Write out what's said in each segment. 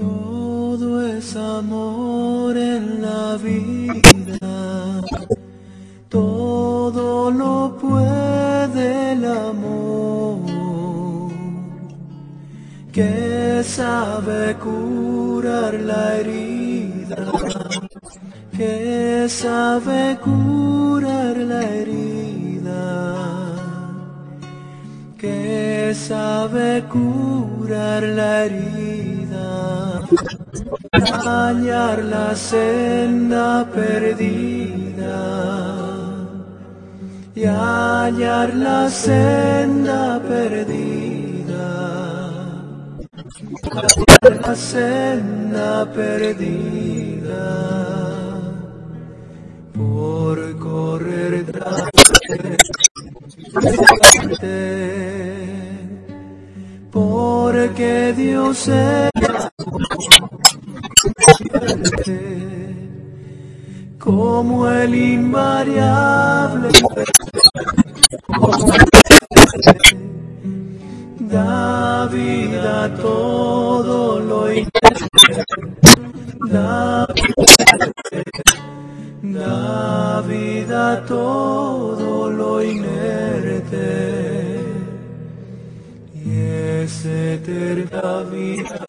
Todo es amor en la vida, todo lo puede el amor, que sabe curar la herida, que sabe curar la herida, que sabe curar la herida, hallar la senda perdida y hallar la senda perdida, la senda perdida, por correr tras porque Dios es como el invariable da vida a todo lo inerte, da, da vida todo lo inerte y es eterna vida.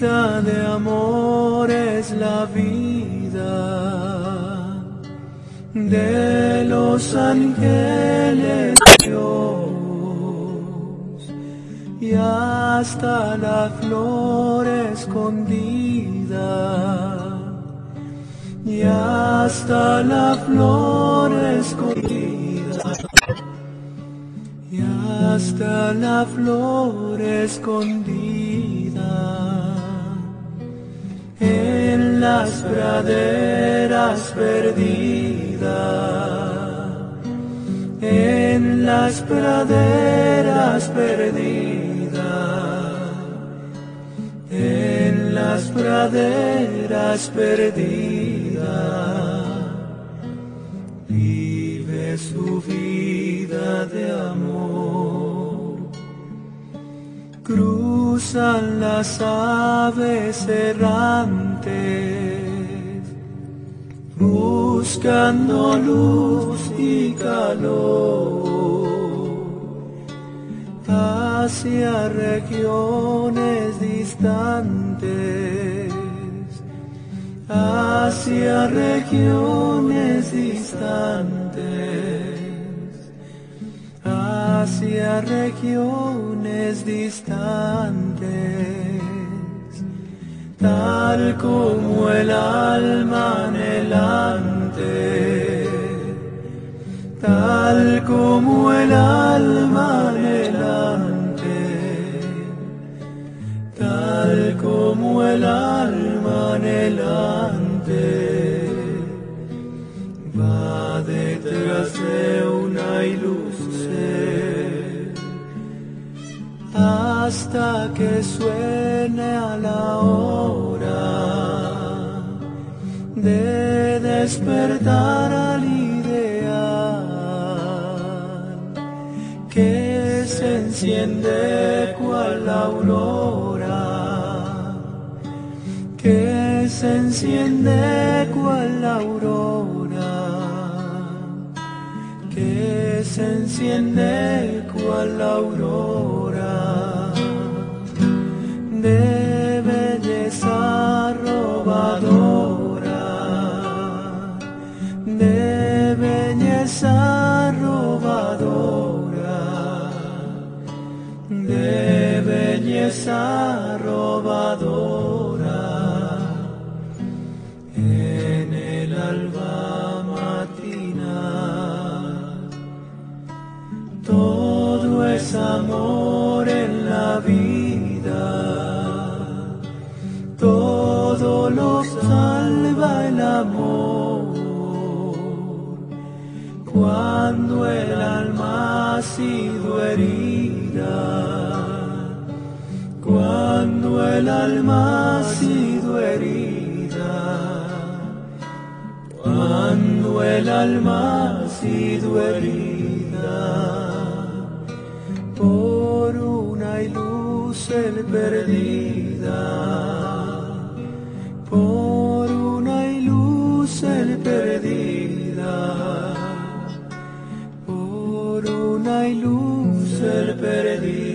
De amor es la vida de los ángeles Dios. Y hasta la flor escondida. Y hasta la flor escondida. Y hasta la flor escondida en las praderas perdidas, en las praderas perdidas, en las praderas perdidas, vive su cruzan las aves errantes, buscando luz y calor hacia regiones distantes, hacia regiones distantes hacia regiones distantes, tal como el alma anhelante, tal como el alma anhelante, tal como el alma anhelante. Va detrás de una ilusión hasta que suene a la hora de despertar al ideal que se enciende cual la aurora que se enciende cual la aurora que se enciende cual la aurora belleza robadora en el alba matinal. Todo es amor en la vida, todo lo salva el amor. Cuando el alma ha sido herida, el alma ha sido herida, cuando el alma ha sido herida por una ilusión perdida, por una el perdida, por una el perdida,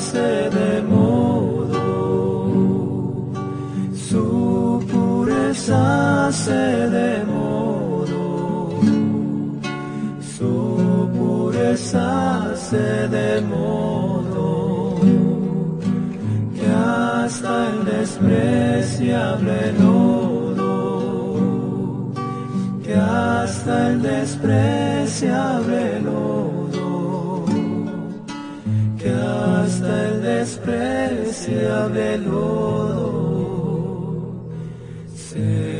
se de modo, su pureza se de modo, su pureza se de modo. Que hasta el despreciable lodo, que hasta el despreciable lodo, despreciable lodo. Se